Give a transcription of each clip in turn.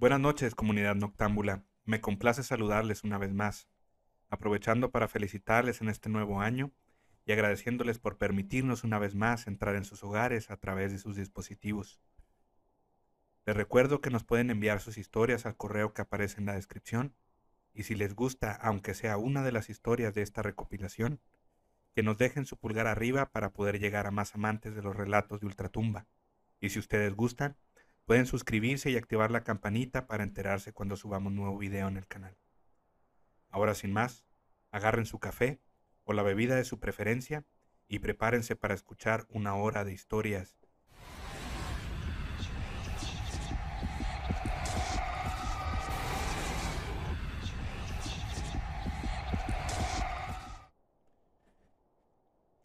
Buenas noches, comunidad noctámbula. Me complace saludarles una vez más, aprovechando para felicitarles en este nuevo año y agradeciéndoles por permitirnos una vez más entrar en sus hogares a través de sus dispositivos. Les recuerdo que nos pueden enviar sus historias al correo que aparece en la descripción y si les gusta, aunque sea una de las historias de esta recopilación, que nos dejen su pulgar arriba para poder llegar a más amantes de los relatos de Ultratumba. Y si ustedes gustan, pueden suscribirse y activar la campanita para enterarse cuando subamos nuevo video en el canal. Ahora sin más, agarren su café o la bebida de su preferencia y prepárense para escuchar una hora de historias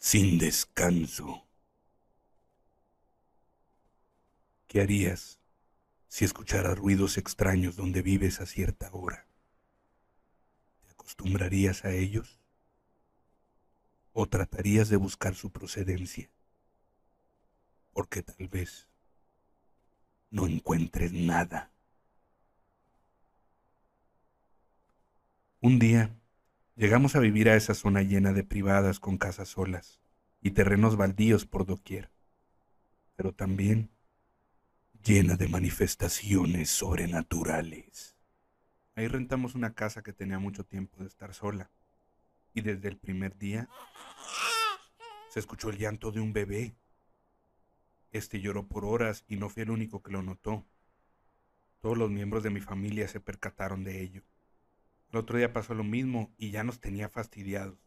sin descanso. ¿Qué harías si escucharas ruidos extraños donde vives a cierta hora? ¿Te acostumbrarías a ellos? ¿O tratarías de buscar su procedencia? Porque tal vez no encuentres nada. Un día llegamos a vivir a esa zona llena de privadas con casas solas y terrenos baldíos por doquier, pero también llena de manifestaciones sobrenaturales. Ahí rentamos una casa que tenía mucho tiempo de estar sola, y desde el primer día se escuchó el llanto de un bebé. Este lloró por horas y no fui el único que lo notó. Todos los miembros de mi familia se percataron de ello. El otro día pasó lo mismo y ya nos tenía fastidiados.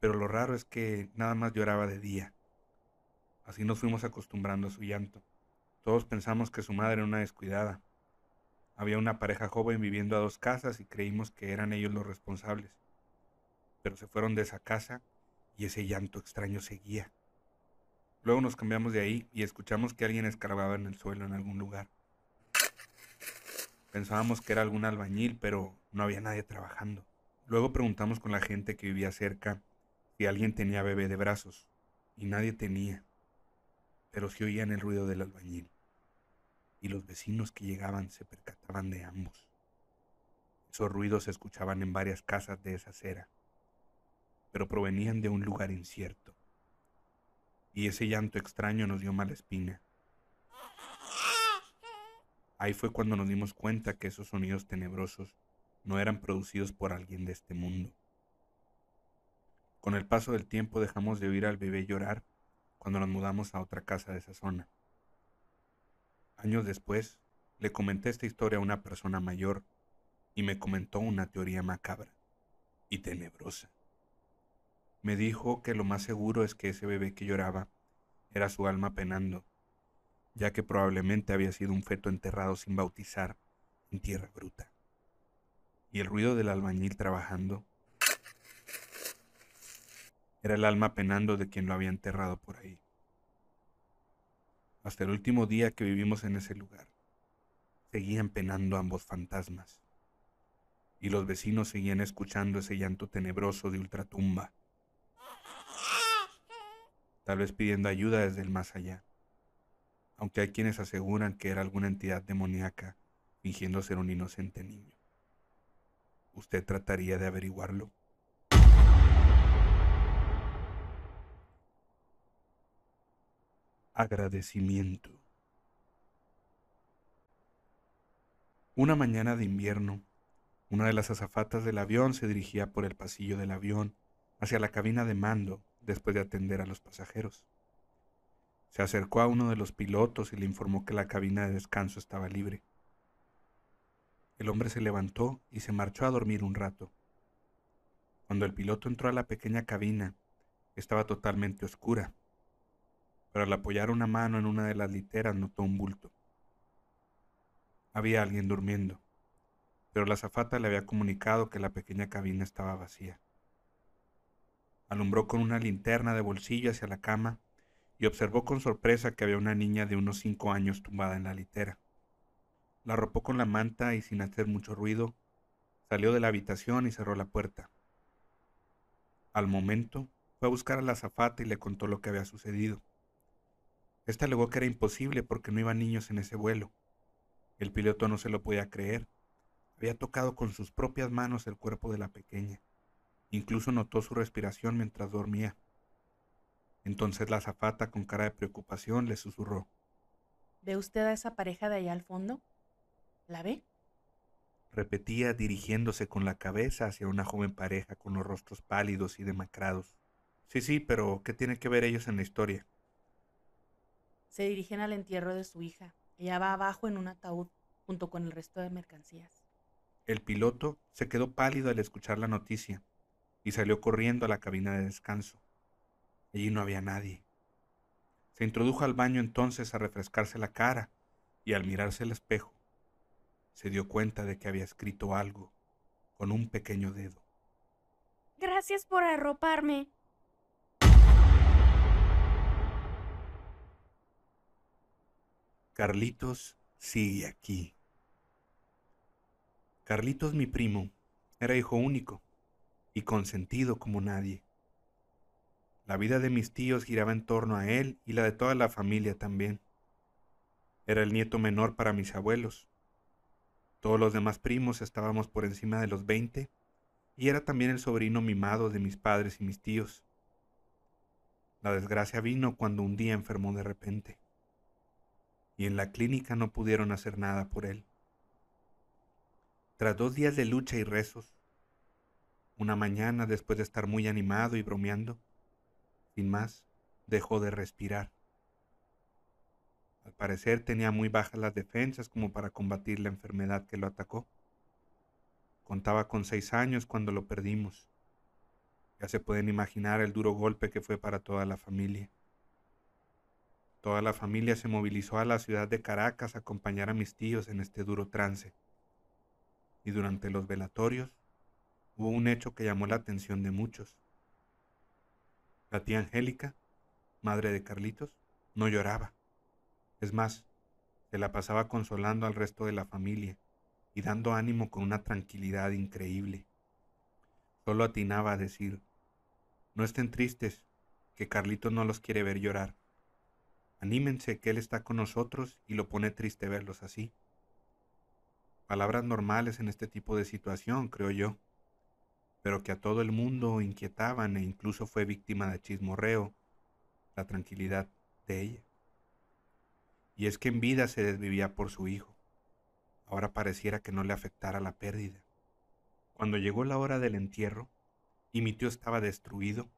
Pero lo raro es que nada más lloraba de día. Así nos fuimos acostumbrando a su llanto. Todos pensamos que su madre era una descuidada. Había una pareja joven viviendo a dos casas y creímos que eran ellos los responsables. Pero se fueron de esa casa y ese llanto extraño seguía. Luego nos cambiamos de ahí y escuchamos que alguien escarbaba en el suelo en algún lugar. Pensábamos que era algún albañil, pero no había nadie trabajando. Luego preguntamos con la gente que vivía cerca si alguien tenía bebé de brazos, y nadie tenía, pero se oían el ruido del albañil y los vecinos que llegaban se percataban de ambos. Esos ruidos se escuchaban en varias casas de esa acera, pero provenían de un lugar incierto. Y ese llanto extraño nos dio mala espina. Ahí fue cuando nos dimos cuenta que esos sonidos tenebrosos no eran producidos por alguien de este mundo. Con el paso del tiempo dejamos de oír al bebé llorar cuando nos mudamos a otra casa de esa zona. Años después, le comenté esta historia a una persona mayor y me comentó una teoría macabra y tenebrosa. Me dijo que lo más seguro es que ese bebé que lloraba era su alma penando, ya que probablemente había sido un feto enterrado sin bautizar en tierra bruta. Y el ruido del albañil trabajando era el alma penando de quien lo había enterrado por ahí hasta el último día que vivimos en ese lugar. Seguían penando ambos fantasmas, y los vecinos seguían escuchando ese llanto tenebroso de ultratumba, tal vez pidiendo ayuda desde el más allá, aunque hay quienes aseguran que era alguna entidad demoníaca fingiendo ser un inocente niño. ¿Usted trataría de averiguarlo? Agradecimiento. Una mañana de invierno, una de las azafatas del avión se dirigía por el pasillo del avión hacia la cabina de mando después de atender a los pasajeros. Se acercó a uno de los pilotos y le informó que la cabina de descanso estaba libre. El hombre se levantó y se marchó a dormir un rato. Cuando el piloto entró a la pequeña cabina, estaba totalmente oscura pero al apoyar una mano en una de las literas notó un bulto. Había alguien durmiendo, pero la azafata le había comunicado que la pequeña cabina estaba vacía. Alumbró con una linterna de bolsillo hacia la cama y observó con sorpresa que había una niña de unos cinco años tumbada en la litera. La arropó con la manta y sin hacer mucho ruido, salió de la habitación y cerró la puerta. Al momento, fue a buscar a la azafata y le contó lo que había sucedido. Esta alegó que era imposible porque no iban niños en ese vuelo. El piloto no se lo podía creer. Había tocado con sus propias manos el cuerpo de la pequeña. Incluso notó su respiración mientras dormía. Entonces la azafata, con cara de preocupación, le susurró. ¿Ve usted a esa pareja de allá al fondo? ¿La ve? Repetía dirigiéndose con la cabeza hacia una joven pareja con los rostros pálidos y demacrados. Sí, sí, pero ¿qué tiene que ver ellos en la historia? Se dirigen al entierro de su hija. Ella va abajo en un ataúd junto con el resto de mercancías. El piloto se quedó pálido al escuchar la noticia y salió corriendo a la cabina de descanso. Allí no había nadie. Se introdujo al baño entonces a refrescarse la cara y al mirarse al espejo se dio cuenta de que había escrito algo con un pequeño dedo. Gracias por arroparme. Carlitos sigue aquí. Carlitos, mi primo, era hijo único y consentido como nadie. La vida de mis tíos giraba en torno a él y la de toda la familia también. Era el nieto menor para mis abuelos. Todos los demás primos estábamos por encima de los veinte y era también el sobrino mimado de mis padres y mis tíos. La desgracia vino cuando un día enfermó de repente y en la clínica no pudieron hacer nada por él. Tras dos días de lucha y rezos, una mañana después de estar muy animado y bromeando, sin más, dejó de respirar. Al parecer tenía muy bajas las defensas como para combatir la enfermedad que lo atacó. Contaba con seis años cuando lo perdimos. Ya se pueden imaginar el duro golpe que fue para toda la familia. Toda la familia se movilizó a la ciudad de Caracas a acompañar a mis tíos en este duro trance. Y durante los velatorios hubo un hecho que llamó la atención de muchos. La tía Angélica, madre de Carlitos, no lloraba. Es más, se la pasaba consolando al resto de la familia y dando ánimo con una tranquilidad increíble. Solo atinaba a decir, no estén tristes, que Carlitos no los quiere ver llorar. Anímense que Él está con nosotros y lo pone triste verlos así. Palabras normales en este tipo de situación, creo yo pero que a todo el mundo inquietaban e incluso fue víctima de chismorreo, la tranquilidad de ella. Y es que en vida se desvivía por su hijo. Ahora pareciera que no le afectara la pérdida. Cuando llegó la hora del entierro y mi tío estaba destruido,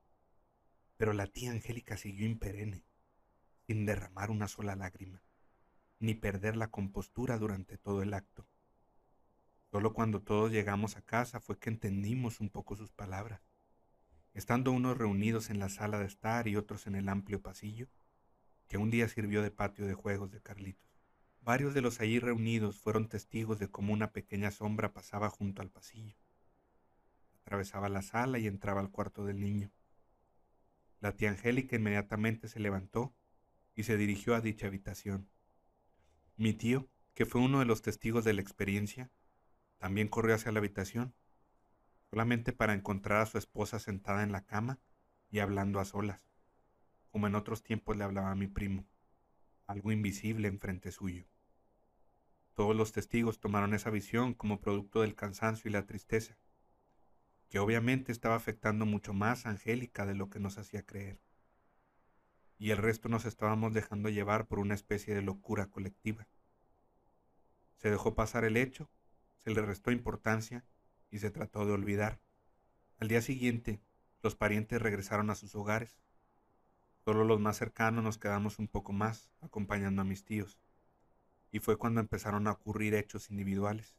pero la tía Angélica siguió imperene, sin derramar una sola lágrima, ni perder la compostura durante todo el acto. Solo cuando todos llegamos a casa fue que entendimos un poco sus palabras. Estando unos reunidos en la sala de estar y otros en el amplio pasillo, que un día sirvió de patio de juegos de Carlitos. Varios de los allí reunidos fueron testigos de cómo una pequeña sombra pasaba junto al pasillo. Atravesaba la sala y entraba al cuarto del niño. La tía Angélica inmediatamente se levantó y se dirigió a dicha habitación. Mi tío, que fue uno de los testigos de la experiencia, también corrió hacia la habitación, solamente para encontrar a su esposa sentada en la cama y hablando a solas, como en otros tiempos le hablaba a mi primo, algo invisible enfrente suyo. Todos los testigos tomaron esa visión como producto del cansancio y la tristeza, que obviamente estaba afectando mucho más a Angélica de lo que nos hacía creer. Y el resto nos estábamos dejando llevar por una especie de locura colectiva. Se dejó pasar el hecho se le restó importancia y se trató de olvidar. Al día siguiente, los parientes regresaron a sus hogares. Solo los más cercanos nos quedamos un poco más, acompañando a mis tíos. Y fue cuando empezaron a ocurrir hechos individuales.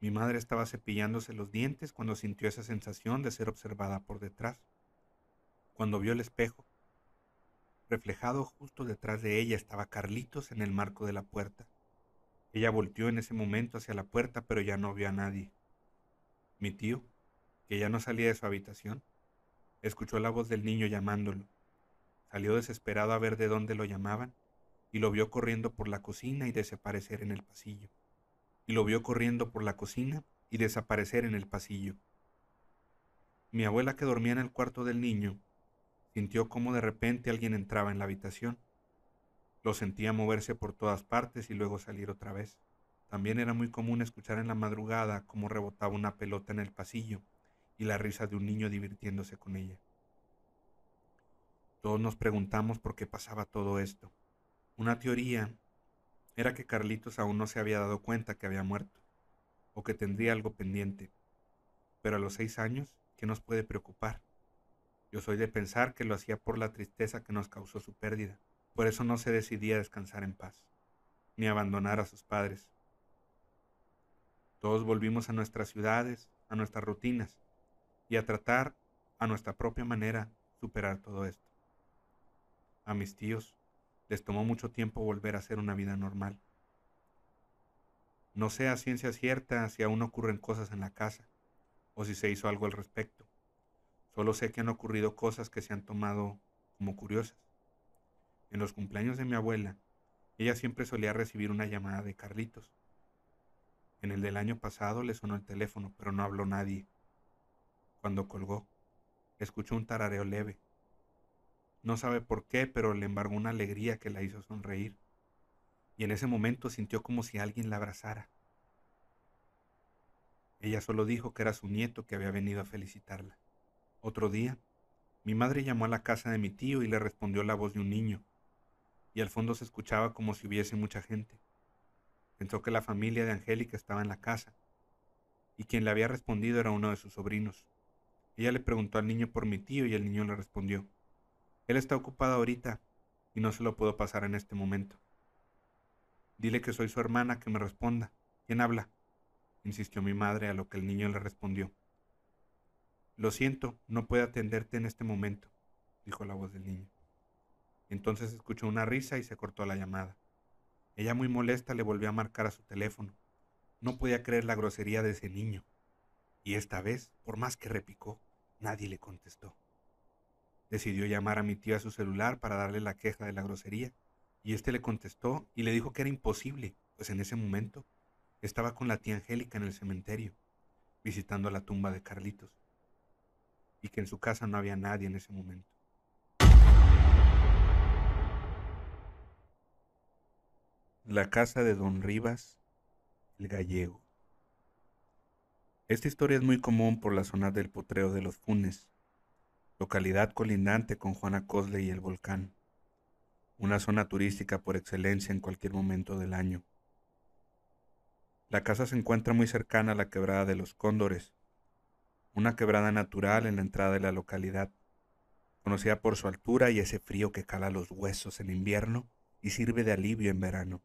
Mi madre estaba cepillándose los dientes cuando sintió esa sensación de ser observada por detrás. Cuando vio el espejo, reflejado justo detrás de ella estaba Carlitos en el marco de la puerta. Ella volteó en ese momento hacia la puerta, pero ya no vio a nadie. Mi tío, que ya no salía de su habitación, escuchó la voz del niño llamándolo. Salió desesperado a ver de dónde lo llamaban y lo vio corriendo por la cocina y desaparecer en el pasillo. Y lo vio corriendo por la cocina y desaparecer en el pasillo. Mi abuela que dormía en el cuarto del niño sintió como de repente alguien entraba en la habitación lo sentía moverse por todas partes y luego salir otra vez. También era muy común escuchar en la madrugada cómo rebotaba una pelota en el pasillo y la risa de un niño divirtiéndose con ella. Todos nos preguntamos por qué pasaba todo esto. Una teoría era que Carlitos aún no se había dado cuenta que había muerto, o que tendría algo pendiente. Pero a los seis años, ¿qué nos puede preocupar? Yo soy de pensar que lo hacía por la tristeza que nos causó su pérdida. Por eso no se decidía a descansar en paz, ni abandonar a sus padres. Todos volvimos a nuestras ciudades, a nuestras rutinas, y a tratar a nuestra propia manera superar todo esto. A mis tíos les tomó mucho tiempo volver a hacer una vida normal. No sé a ciencia cierta si aún ocurren cosas en la casa, o si se hizo algo al respecto. Solo sé que han ocurrido cosas que se han tomado como curiosas. En los cumpleaños de mi abuela, ella siempre solía recibir una llamada de Carlitos. En el del año pasado le sonó el teléfono, pero no habló nadie. Cuando colgó, escuchó un tarareo leve. No sabe por qué, pero le embargó una alegría que la hizo sonreír. Y en ese momento sintió como si alguien la abrazara. Ella solo dijo que era su nieto que había venido a felicitarla. Otro día, mi madre llamó a la casa de mi tío y le respondió la voz de un niño y al fondo se escuchaba como si hubiese mucha gente. Pensó que la familia de Angélica estaba en la casa, y quien le había respondido era uno de sus sobrinos. Ella le preguntó al niño por mi tío y el niño le respondió, Él está ocupado ahorita y no se lo puedo pasar en este momento. Dile que soy su hermana, que me responda. ¿Quién habla? insistió mi madre, a lo que el niño le respondió. Lo siento, no puedo atenderte en este momento, dijo la voz del niño. Entonces escuchó una risa y se cortó la llamada. Ella muy molesta le volvió a marcar a su teléfono. No podía creer la grosería de ese niño. Y esta vez, por más que repicó, nadie le contestó. Decidió llamar a mi tío a su celular para darle la queja de la grosería, y éste le contestó y le dijo que era imposible, pues en ese momento estaba con la tía Angélica en el cementerio, visitando la tumba de Carlitos, y que en su casa no había nadie en ese momento. La casa de don Rivas, el gallego. Esta historia es muy común por la zona del Potreo de los Funes, localidad colindante con Juana Cosle y el volcán, una zona turística por excelencia en cualquier momento del año. La casa se encuentra muy cercana a la quebrada de los Cóndores, una quebrada natural en la entrada de la localidad, conocida por su altura y ese frío que cala los huesos en invierno y sirve de alivio en verano.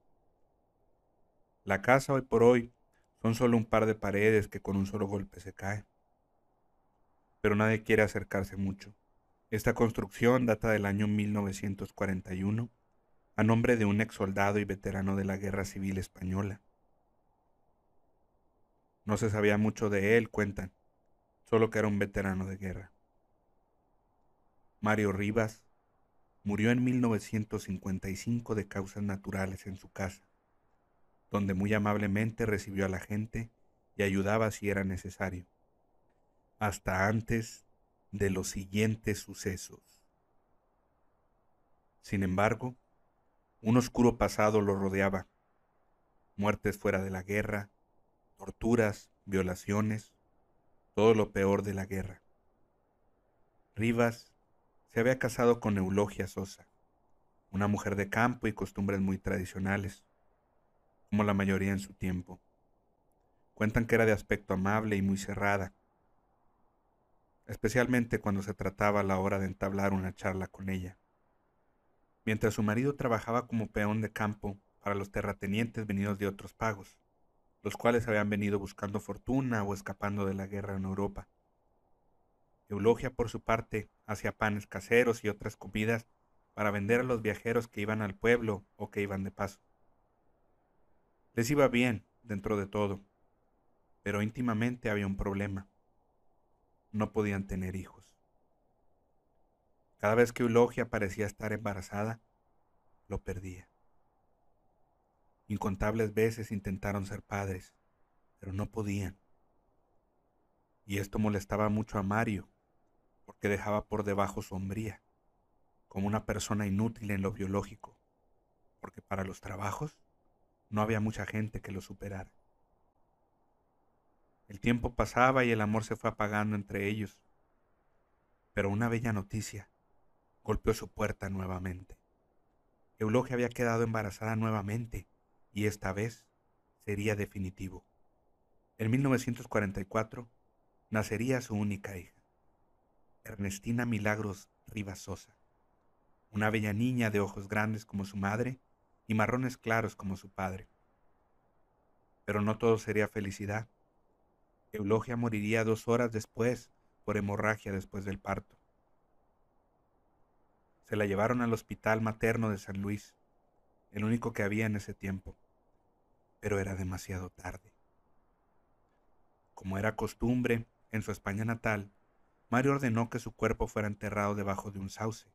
La casa hoy por hoy son solo un par de paredes que con un solo golpe se caen. Pero nadie quiere acercarse mucho. Esta construcción data del año 1941 a nombre de un ex soldado y veterano de la Guerra Civil Española. No se sabía mucho de él, cuentan, solo que era un veterano de guerra. Mario Rivas murió en 1955 de causas naturales en su casa donde muy amablemente recibió a la gente y ayudaba si era necesario, hasta antes de los siguientes sucesos. Sin embargo, un oscuro pasado lo rodeaba, muertes fuera de la guerra, torturas, violaciones, todo lo peor de la guerra. Rivas se había casado con Eulogia Sosa, una mujer de campo y costumbres muy tradicionales como la mayoría en su tiempo. Cuentan que era de aspecto amable y muy cerrada, especialmente cuando se trataba a la hora de entablar una charla con ella. Mientras su marido trabajaba como peón de campo para los terratenientes venidos de otros pagos, los cuales habían venido buscando fortuna o escapando de la guerra en Europa. Eulogia, por su parte, hacía panes caseros y otras comidas para vender a los viajeros que iban al pueblo o que iban de paso. Les iba bien dentro de todo, pero íntimamente había un problema. No podían tener hijos. Cada vez que Eulogia parecía estar embarazada, lo perdía. Incontables veces intentaron ser padres, pero no podían. Y esto molestaba mucho a Mario, porque dejaba por debajo sombría, como una persona inútil en lo biológico, porque para los trabajos no había mucha gente que lo superara. El tiempo pasaba y el amor se fue apagando entre ellos, pero una bella noticia golpeó su puerta nuevamente. Eulogia había quedado embarazada nuevamente y esta vez sería definitivo. En 1944 nacería su única hija, Ernestina Milagros Rivas Sosa, una bella niña de ojos grandes como su madre y marrones claros como su padre. Pero no todo sería felicidad. Eulogia moriría dos horas después por hemorragia después del parto. Se la llevaron al hospital materno de San Luis, el único que había en ese tiempo, pero era demasiado tarde. Como era costumbre en su España natal, Mario ordenó que su cuerpo fuera enterrado debajo de un sauce,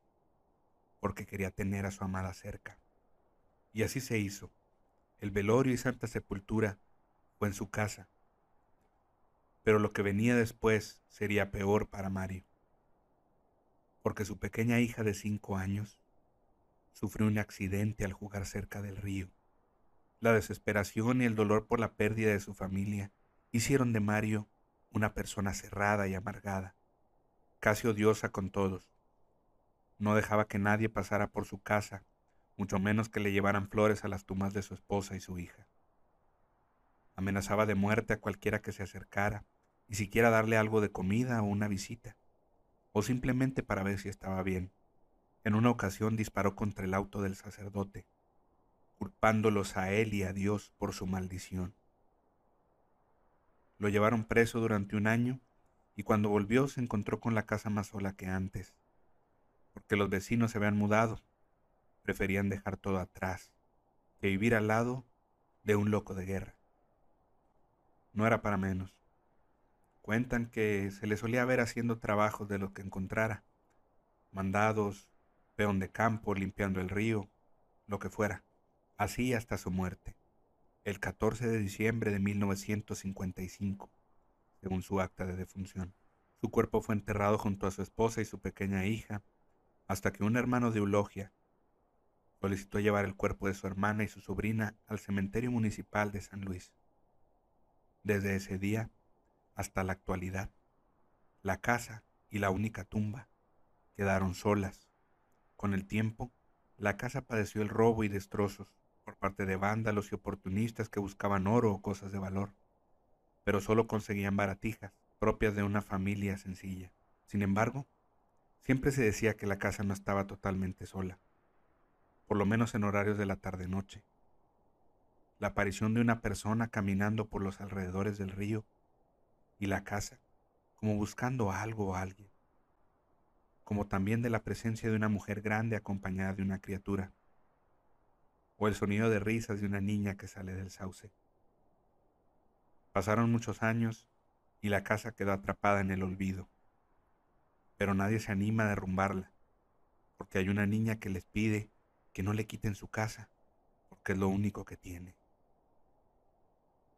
porque quería tener a su amada cerca. Y así se hizo. El velorio y santa sepultura fue en su casa. Pero lo que venía después sería peor para Mario porque su pequeña hija de cinco años sufrió un accidente al jugar cerca del río. La desesperación y el dolor por la pérdida de su familia hicieron de Mario una persona cerrada y amargada, casi odiosa con todos. No dejaba que nadie pasara por su casa, mucho menos que le llevaran flores a las tumbas de su esposa y su hija. Amenazaba de muerte a cualquiera que se acercara, y siquiera darle algo de comida o una visita o simplemente para ver si estaba bien. En una ocasión disparó contra el auto del sacerdote, culpándolos a él y a Dios por su maldición. Lo llevaron preso durante un año y cuando volvió se encontró con la casa más sola que antes, porque los vecinos se habían mudado, preferían dejar todo atrás que vivir al lado de un loco de guerra. No era para menos. Cuentan que se le solía ver haciendo trabajos de lo que encontrara, mandados, peón de campo, limpiando el río, lo que fuera, así hasta su muerte, el 14 de diciembre de 1955, según su acta de defunción. Su cuerpo fue enterrado junto a su esposa y su pequeña hija, hasta que un hermano de Eulogia solicitó llevar el cuerpo de su hermana y su sobrina al cementerio municipal de San Luis. Desde ese día, hasta la actualidad. La casa y la única tumba quedaron solas. Con el tiempo, la casa padeció el robo y destrozos por parte de vándalos y oportunistas que buscaban oro o cosas de valor, pero solo conseguían baratijas propias de una familia sencilla. Sin embargo, siempre se decía que la casa no estaba totalmente sola, por lo menos en horarios de la tarde-noche. La aparición de una persona caminando por los alrededores del río y la casa, como buscando algo o alguien, como también de la presencia de una mujer grande acompañada de una criatura, o el sonido de risas de una niña que sale del sauce. Pasaron muchos años y la casa quedó atrapada en el olvido, pero nadie se anima a derrumbarla, porque hay una niña que les pide que no le quiten su casa, porque es lo único que tiene.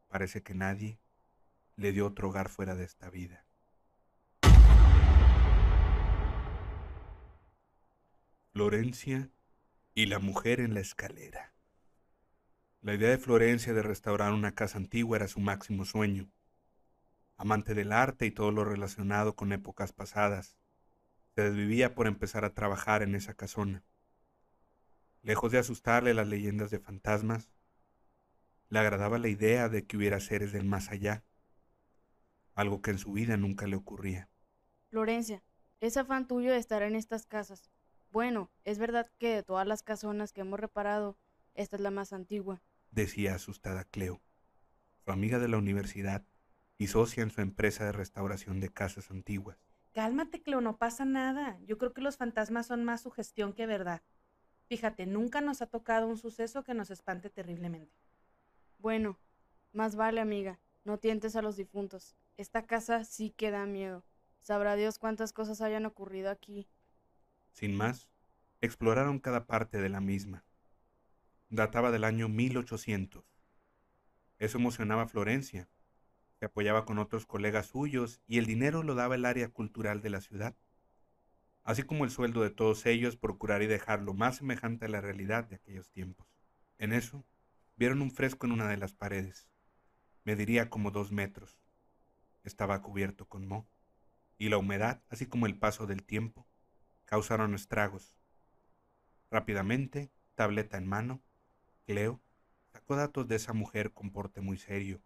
Parece que nadie le dio otro hogar fuera de esta vida. Florencia y la mujer en la escalera. La idea de Florencia de restaurar una casa antigua era su máximo sueño. Amante del arte y todo lo relacionado con épocas pasadas, se desvivía por empezar a trabajar en esa casona. Lejos de asustarle las leyendas de fantasmas, le agradaba la idea de que hubiera seres del más allá algo que en su vida nunca le ocurría. Florencia, es afán tuyo de estar en estas casas. Bueno, es verdad que de todas las casonas que hemos reparado, esta es la más antigua, decía asustada Cleo, su amiga de la universidad y socia en su empresa de restauración de casas antiguas. Cálmate, Cleo, no pasa nada. Yo creo que los fantasmas son más sugestión que verdad. Fíjate, nunca nos ha tocado un suceso que nos espante terriblemente. Bueno, más vale, amiga, no tientes a los difuntos. Esta casa sí que da miedo. Sabrá Dios cuántas cosas hayan ocurrido aquí. Sin más, exploraron cada parte de la misma. Databa del año 1800. Eso emocionaba a Florencia. Se apoyaba con otros colegas suyos y el dinero lo daba el área cultural de la ciudad. Así como el sueldo de todos ellos procurar y dejar lo más semejante a la realidad de aquellos tiempos. En eso, vieron un fresco en una de las paredes. Mediría como dos metros. Estaba cubierto con moho, y la humedad, así como el paso del tiempo, causaron estragos. Rápidamente, tableta en mano, Cleo sacó datos de esa mujer con porte muy serio,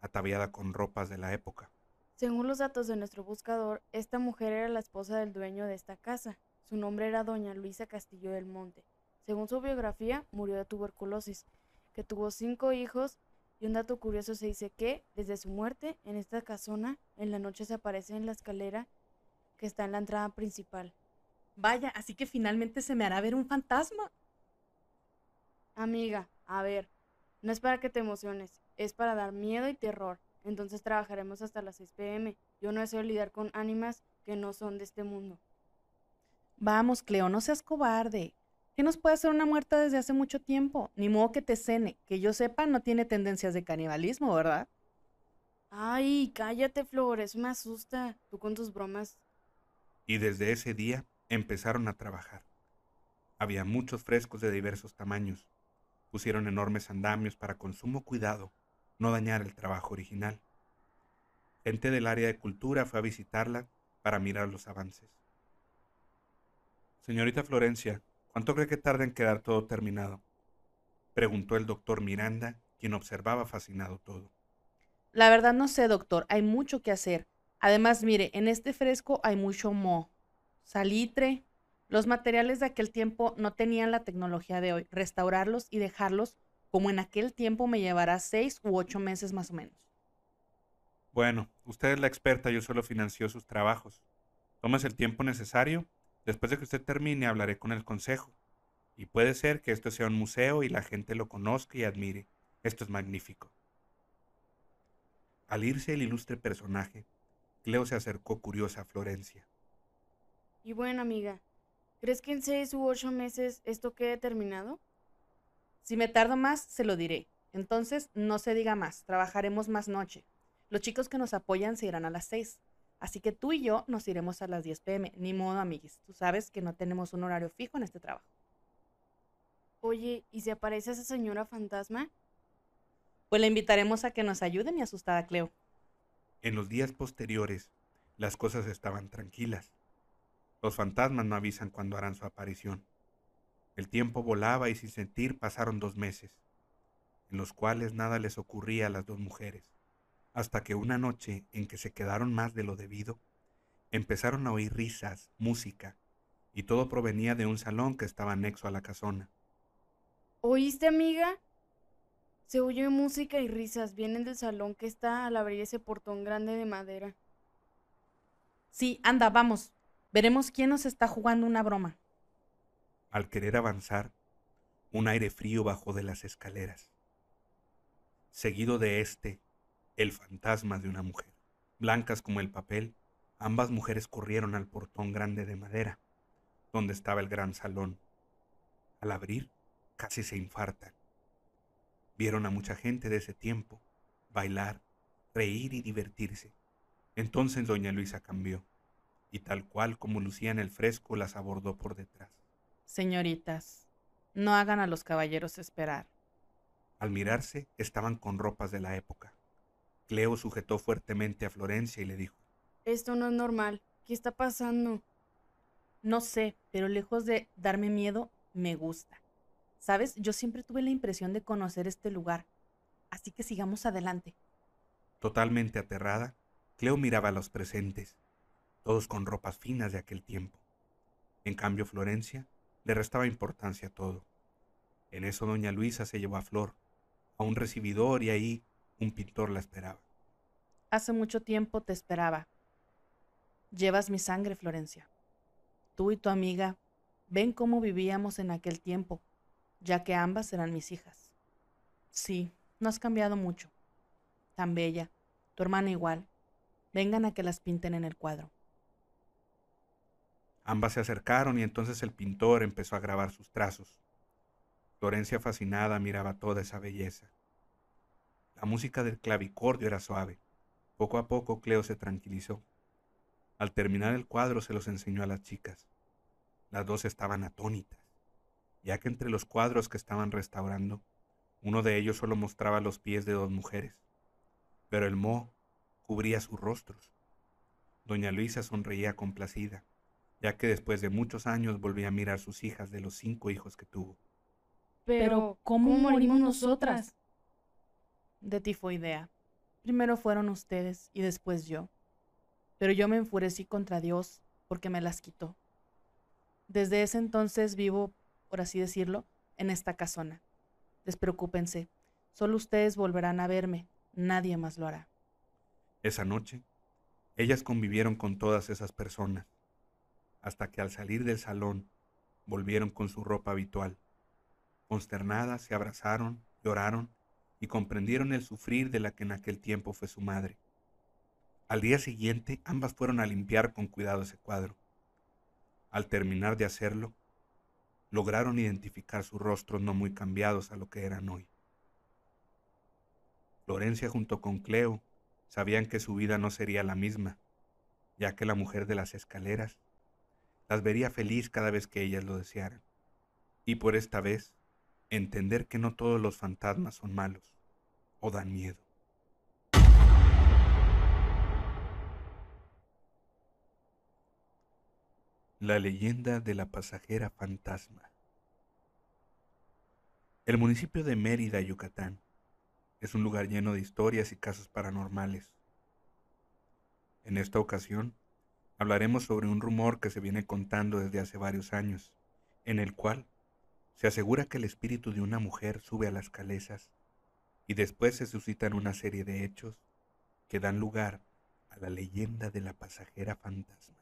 ataviada con ropas de la época. Según los datos de nuestro buscador, esta mujer era la esposa del dueño de esta casa. Su nombre era doña Luisa Castillo del Monte. Según su biografía, murió de tuberculosis, que tuvo cinco hijos y un dato curioso se dice que, desde su muerte, en esta casona, en la noche se aparece en la escalera que está en la entrada principal. Vaya, así que finalmente se me hará ver un fantasma. Amiga, a ver, no es para que te emociones, es para dar miedo y terror. Entonces trabajaremos hasta las 6 pm. Yo no deseo lidiar con ánimas que no son de este mundo. Vamos, Cleo, no seas cobarde. ¿Qué nos puede hacer una muerta desde hace mucho tiempo? Ni modo que te cene. Que yo sepa, no tiene tendencias de canibalismo, ¿verdad? Ay, cállate, Flor, eso me asusta. Tú con tus bromas. Y desde ese día empezaron a trabajar. Había muchos frescos de diversos tamaños. Pusieron enormes andamios para con sumo cuidado no dañar el trabajo original. Gente del área de cultura fue a visitarla para mirar los avances. Señorita Florencia, ¿cuánto cree que tarda en quedar todo terminado? Preguntó el doctor Miranda, quien observaba fascinado todo. La verdad no sé, doctor, hay mucho que hacer. Además, mire, en este fresco hay mucho moho, salitre. Los materiales de aquel tiempo no tenían la tecnología de hoy. Restaurarlos y dejarlos como en aquel tiempo me llevará seis u ocho meses más o menos. Bueno, usted es la experta, yo solo financio sus trabajos. Tómese el tiempo necesario. Después de que usted termine, hablaré con el consejo. Y puede ser que esto sea un museo y la gente lo conozca y admire. Esto es magnífico. Al irse el ilustre personaje, Cleo se acercó curiosa a Florencia. Y bueno, amiga, ¿crees que en seis u ocho meses esto quede terminado? Si me tardo más, se lo diré. Entonces, no se diga más, trabajaremos más noche. Los chicos que nos apoyan se irán a las 6. Así que tú y yo nos iremos a las 10 pm. Ni modo, amiguis. Tú sabes que no tenemos un horario fijo en este trabajo. Oye, ¿y si aparece esa señora fantasma? Pues la invitaremos a que nos ayude, mi asustada Cleo. En los días posteriores, las cosas estaban tranquilas. Los fantasmas no avisan cuando harán su aparición. El tiempo volaba y sin sentir pasaron dos meses, en los cuales nada les ocurría a las dos mujeres, hasta que una noche en que se quedaron más de lo debido, empezaron a oír risas, música, y todo provenía de un salón que estaba anexo a la casona. ¿Oíste, amiga? Se oye música y risas, vienen del salón que está al abrir ese portón grande de madera. Sí, anda, vamos. Veremos quién nos está jugando una broma. Al querer avanzar, un aire frío bajó de las escaleras. Seguido de éste, el fantasma de una mujer. Blancas como el papel, ambas mujeres corrieron al portón grande de madera, donde estaba el gran salón. Al abrir, casi se infartan. Vieron a mucha gente de ese tiempo bailar, reír y divertirse. Entonces doña Luisa cambió, y tal cual como lucía en el fresco las abordó por detrás. Señoritas, no hagan a los caballeros esperar. Al mirarse, estaban con ropas de la época. Cleo sujetó fuertemente a Florencia y le dijo, Esto no es normal. ¿Qué está pasando? No sé, pero lejos de darme miedo, me gusta. Sabes, yo siempre tuve la impresión de conocer este lugar. Así que sigamos adelante. Totalmente aterrada, Cleo miraba a los presentes, todos con ropas finas de aquel tiempo. En cambio, Florencia le restaba importancia a todo. En eso doña Luisa se llevó a Flor, a un recibidor y ahí un pintor la esperaba. Hace mucho tiempo te esperaba. Llevas mi sangre, Florencia. Tú y tu amiga ven cómo vivíamos en aquel tiempo, ya que ambas eran mis hijas. Sí, no has cambiado mucho. Tan bella, tu hermana igual. Vengan a que las pinten en el cuadro. Ambas se acercaron y entonces el pintor empezó a grabar sus trazos. Florencia fascinada miraba toda esa belleza. La música del clavicordio era suave. Poco a poco Cleo se tranquilizó. Al terminar el cuadro se los enseñó a las chicas. Las dos estaban atónitas, ya que entre los cuadros que estaban restaurando Uno de ellos solo mostraba los pies de dos mujeres, pero el moho cubría sus rostros. Doña Luisa sonreía complacida, ya que después de muchos años volvía a mirar sus hijas de los cinco hijos que tuvo. Pero, ¿cómo morimos nosotras? De tifoidea. Primero fueron ustedes y después yo. Pero yo me enfurecí contra Dios porque me las quitó. Desde ese entonces vivo, por así decirlo, en esta casona. Despreocúpense, solo ustedes volverán a verme, nadie más lo hará. Esa noche, ellas convivieron con todas esas personas, hasta que al salir del salón volvieron con su ropa habitual. Consternadas se abrazaron, lloraron y comprendieron el sufrir de la que en aquel tiempo fue su madre. Al día siguiente ambas fueron a limpiar con cuidado ese cuadro. Al terminar de hacerlo, lograron identificar sus rostros no muy cambiados a lo que eran hoy. Florencia junto con Cleo sabían que su vida no sería la misma, ya que la mujer de las escaleras las vería feliz cada vez que ellas lo desearan. Y por esta vez, entender que no todos los fantasmas son malos o dan miedo. La leyenda de la pasajera fantasma. El municipio de Mérida, Yucatán, es un lugar lleno de historias y casos paranormales. En esta ocasión, hablaremos sobre un rumor que se viene contando desde hace varios años, en el cual se asegura que el espíritu de una mujer sube a las calesas y después se suscitan una serie de hechos que dan lugar a la leyenda de la pasajera fantasma.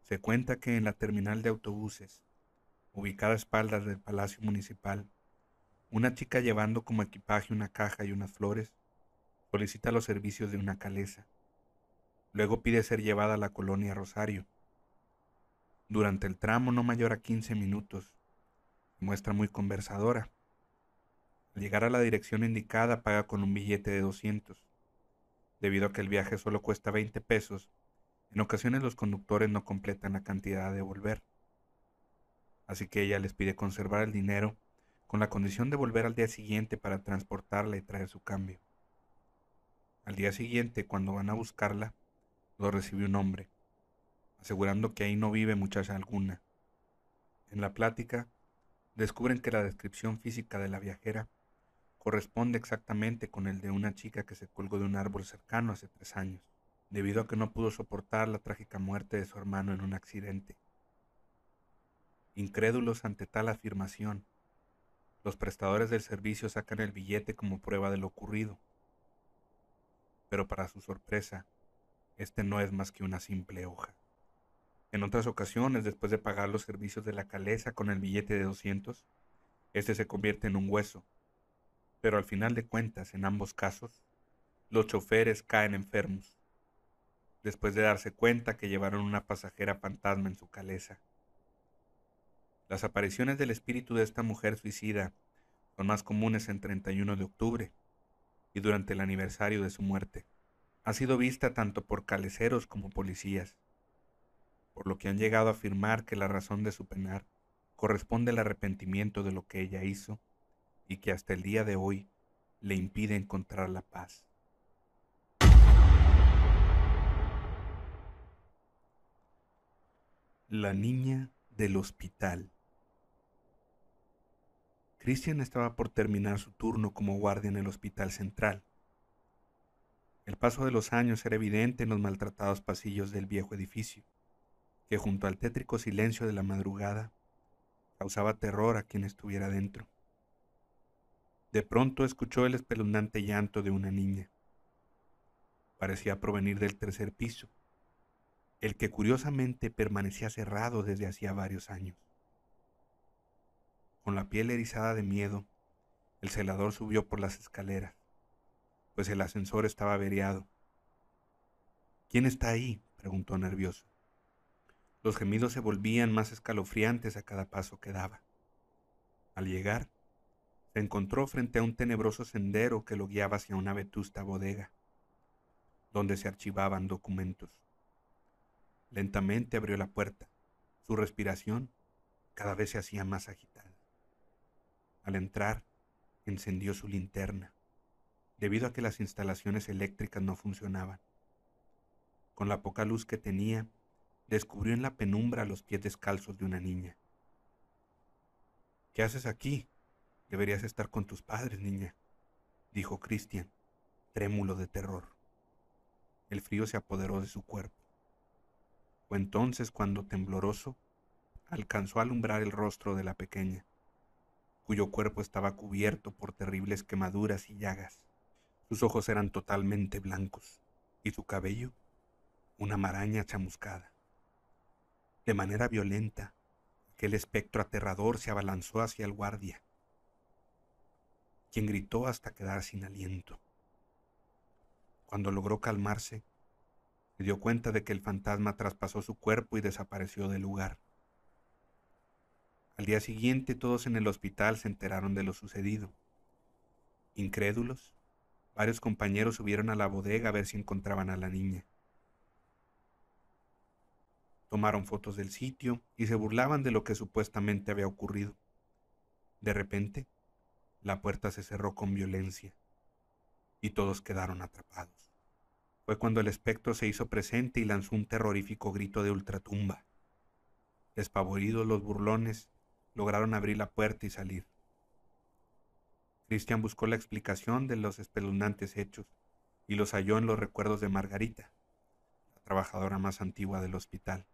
Se cuenta que en la terminal de autobuses, ubicada a espaldas del Palacio Municipal, una chica llevando como equipaje una caja y unas flores solicita los servicios de una calesa. Luego pide ser llevada a la colonia Rosario. Durante el tramo no mayor a 15 minutos, muestra muy conversadora. Al llegar a la dirección indicada paga con un billete de 200. Debido a que el viaje solo cuesta 20 pesos, en ocasiones los conductores no completan la cantidad a devolver. Así que ella les pide conservar el dinero con la condición de volver al día siguiente para transportarla y traer su cambio. Al día siguiente, cuando van a buscarla, lo recibe un hombre, asegurando que ahí no vive muchacha alguna. En la plática, descubren que la descripción física de la viajera corresponde exactamente con el de una chica que se colgó de un árbol cercano hace tres años debido a que no pudo soportar la trágica muerte de su hermano en un accidente. Incrédulos ante tal afirmación, los prestadores del servicio sacan el billete como prueba de lo ocurrido. Pero para su sorpresa, este no es más que una simple hoja. En otras ocasiones, después de pagar los servicios de la caleza con el billete de 200, este se convierte en un hueso. Pero al final de cuentas, en ambos casos, los choferes caen enfermos después de darse cuenta que llevaron una pasajera fantasma en su caleza. Las apariciones del espíritu de esta mujer suicida son más comunes en 31 de octubre y durante el aniversario de su muerte. Ha sido vista tanto por caleceros como policías, por lo que han llegado a afirmar que la razón de su penar corresponde al arrepentimiento de lo que ella hizo y que hasta el día de hoy le impide encontrar la paz. La niña del hospital. Christian estaba por terminar su turno como guardia en el hospital central. El paso de los años era evidente en los maltratados pasillos del viejo edificio, que junto al tétrico silencio de la madrugada causaba terror a quien estuviera dentro. De pronto escuchó el espeluznante llanto de una niña. Parecía provenir del tercer piso el que curiosamente permanecía cerrado desde hacía varios años. Con la piel erizada de miedo, el celador subió por las escaleras, pues el ascensor estaba averiado. ¿Quién está ahí? preguntó nervioso. Los gemidos se volvían más escalofriantes a cada paso que daba. Al llegar, se encontró frente a un tenebroso sendero que lo guiaba hacia una vetusta bodega, donde se archivaban documentos. Lentamente abrió la puerta. Su respiración cada vez se hacía más agitada. Al entrar, encendió su linterna, debido a que las instalaciones eléctricas no funcionaban. Con la poca luz que tenía, descubrió en la penumbra los pies descalzos de una niña. ¿Qué haces aquí? Deberías estar con tus padres, niña, dijo Cristian, trémulo de terror. El frío se apoderó de su cuerpo. Fue entonces cuando, tembloroso, alcanzó a alumbrar el rostro de la pequeña, cuyo cuerpo estaba cubierto por terribles quemaduras y llagas. Sus ojos eran totalmente blancos y su cabello una maraña chamuscada. De manera violenta, aquel espectro aterrador se abalanzó hacia el guardia, quien gritó hasta quedar sin aliento. Cuando logró calmarse, se dio cuenta de que el fantasma traspasó su cuerpo y desapareció del lugar. Al día siguiente todos en el hospital se enteraron de lo sucedido. Incrédulos, varios compañeros subieron a la bodega a ver si encontraban a la niña. Tomaron fotos del sitio y se burlaban de lo que supuestamente había ocurrido. De repente, la puerta se cerró con violencia y todos quedaron atrapados. Fue cuando el espectro se hizo presente y lanzó un terrorífico grito de ultratumba. Despavoridos los burlones lograron abrir la puerta y salir. Cristian buscó la explicación de los espeluznantes hechos y los halló en los recuerdos de Margarita, la trabajadora más antigua del hospital.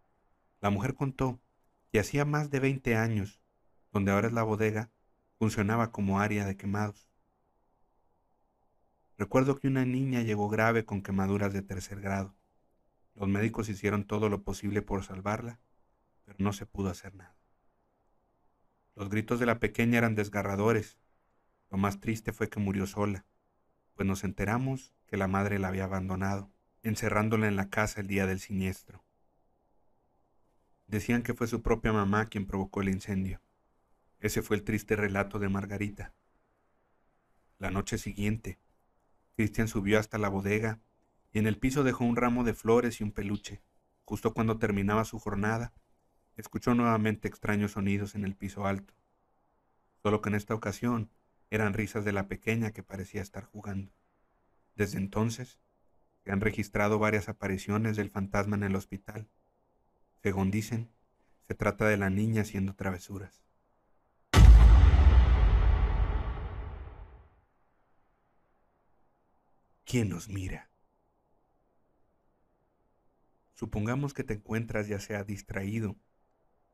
La mujer contó que hacía más de 20 años, donde ahora es la bodega, funcionaba como área de quemados. Recuerdo que una niña llegó grave con quemaduras de tercer grado. Los médicos hicieron todo lo posible por salvarla, pero no se pudo hacer nada. Los gritos de la pequeña eran desgarradores. Lo más triste fue que murió sola, pues nos enteramos que la madre la había abandonado, encerrándola en la casa el día del siniestro. Decían que fue su propia mamá quien provocó el incendio. Ese fue el triste relato de Margarita. La noche siguiente, Cristian subió hasta la bodega y en el piso dejó un ramo de flores y un peluche. Justo cuando terminaba su jornada, escuchó nuevamente extraños sonidos en el piso alto, solo que en esta ocasión eran risas de la pequeña que parecía estar jugando. Desde entonces, se han registrado varias apariciones del fantasma en el hospital. Según dicen, se trata de la niña haciendo travesuras. ¿Quién nos mira? Supongamos que te encuentras ya sea distraído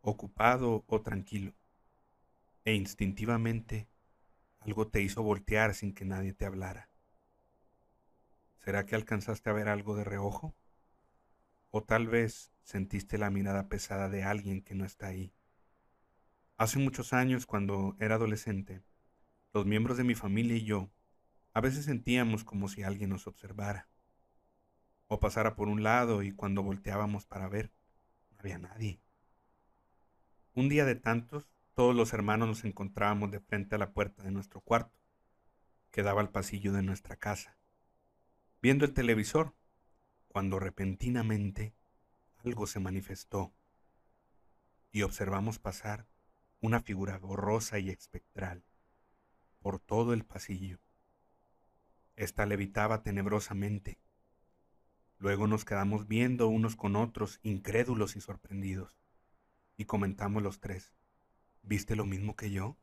ocupado o tranquilo, e instintivamente algo te hizo voltear sin que nadie te hablara. ¿Será que alcanzaste a ver algo de reojo? ¿O tal vez sentiste la mirada pesada de alguien que no está ahí? Hace muchos años, cuando era adolescente, los miembros de mi familia y yo a veces sentíamos como si alguien nos observara, o pasara por un lado y cuando volteábamos para ver, no había nadie. Un día de tantos, todos los hermanos nos encontrábamos de frente a la puerta de nuestro cuarto, que daba al pasillo de nuestra casa, viendo el televisor, cuando repentinamente algo se manifestó y observamos pasar una figura borrosa y espectral por todo el pasillo. Esta levitaba tenebrosamente. Luego nos quedamos viendo unos con otros, incrédulos y sorprendidos y comentamos los tres. ¿Viste lo mismo que yo?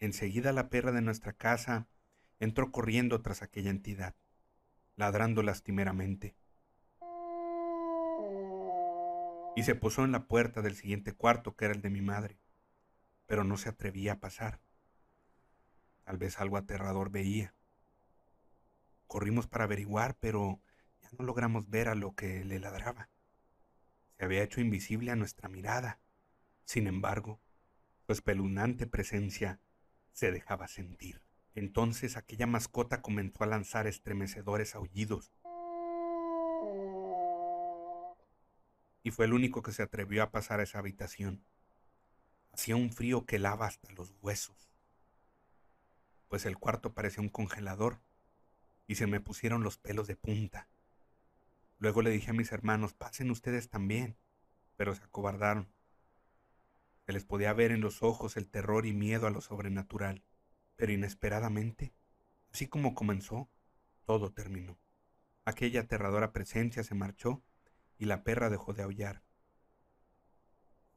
Enseguida la perra de nuestra casa entró corriendo tras aquella entidad, ladrando lastimeramente. Y se posó en la puerta del siguiente cuarto, que era el de mi madre, pero no se atrevía a pasar. Tal vez algo aterrador veía. Corrimos para averiguar, pero ya no logramos ver a lo que le ladraba se había hecho invisible a nuestra mirada. Sin embargo, su espeluznante presencia se dejaba sentir. Entonces aquella mascota comenzó a lanzar estremecedores aullidos. Y fue el único que se atrevió a pasar a esa habitación. Hacía un frío que helaba hasta los huesos, pues el cuarto parecía un congelador y se me pusieron los pelos de punta. Luego le dije a mis hermanos, pasen ustedes también, pero se acobardaron. Se les podía ver en los ojos el terror y miedo a lo sobrenatural, Pero inesperadamente, así como comenzó, todo terminó. Aquella aterradora presencia se marchó y la perra dejó de aullar.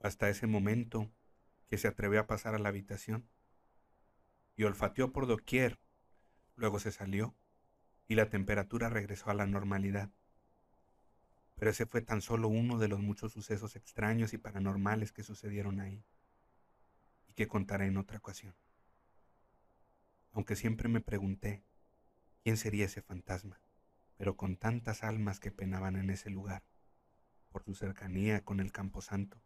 Hasta ese momento que se atrevió a pasar a la habitación y olfateó por doquier, luego se salió y la temperatura regresó a la normalidad. Pero ese fue tan solo uno de los muchos sucesos extraños y paranormales que sucedieron ahí y que contaré en otra ocasión. Aunque siempre me pregunté quién sería ese fantasma, pero con tantas almas que penaban en ese lugar, por su cercanía con el camposanto,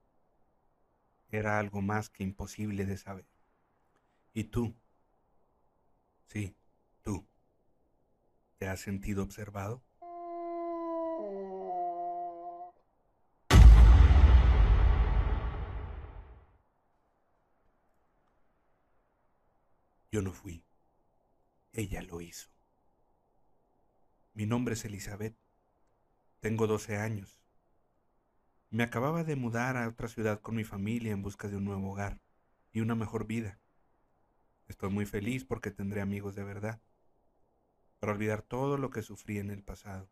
era algo más que imposible de saber. ¿Y tú? Sí, tú. ¿Te has sentido observado? Yo no fui. Ella lo hizo. Mi nombre es Elizabeth. Tengo 12 años. Me acababa de mudar a otra ciudad con mi familia en busca de un nuevo hogar y una mejor vida. Estoy muy feliz porque tendré amigos de verdad, para olvidar todo lo que sufrí en el pasado.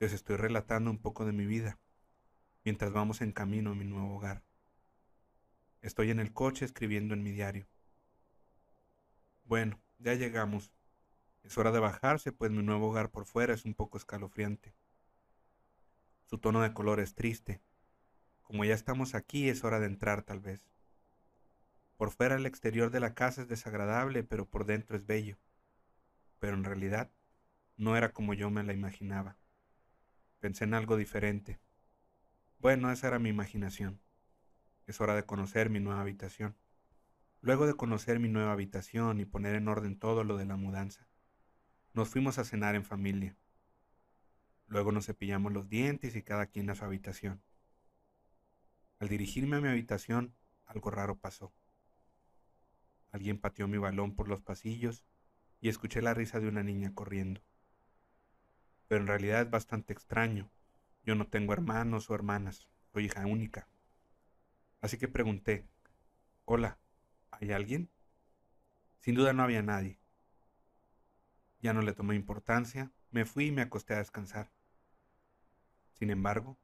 Les estoy relatando un poco de mi vida, mientras vamos en camino a mi nuevo hogar. Estoy en el coche escribiendo en mi diario. Bueno, ya llegamos. Es hora de bajarse, pues mi nuevo hogar por fuera es un poco escalofriante. Su tono de color es triste. Como ya estamos aquí, es hora de entrar tal vez. Por fuera el exterior de la casa es desagradable, pero por dentro es bello. Pero en realidad no era como yo me la imaginaba. Pensé en algo diferente. Bueno, esa era mi imaginación. Es hora de conocer mi nueva habitación. Luego de conocer mi nueva habitación y poner en orden todo lo de la mudanza, nos fuimos a cenar en familia. Luego nos cepillamos los dientes y cada quien a su habitación. Al dirigirme a mi habitación, algo raro pasó. Alguien pateó mi balón por los pasillos y escuché la risa de una niña corriendo. Pero en realidad es bastante extraño. Yo no tengo hermanos o hermanas, soy hija única. Así que pregunté, hola, ¿hay alguien? Sin duda no había nadie. Ya no le tomé importancia, me fui y me acosté a descansar. Sin embargo,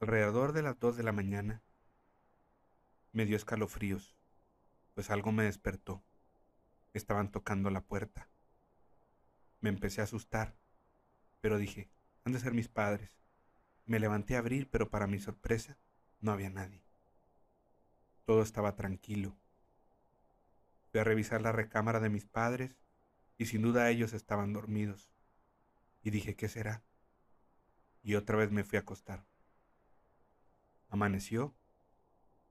alrededor de las dos de la mañana, me dio escalofríos, pues algo me despertó. Estaban tocando la puerta. Me empecé a asustar, pero dije, han de ser mis padres. Me levanté a abrir, pero para mi sorpresa, no había nadie. Todo estaba tranquilo. Fui a revisar la recámara de mis padres y sin duda ellos estaban dormidos y dije, ¿qué será? Y otra vez me fui a acostar. Amaneció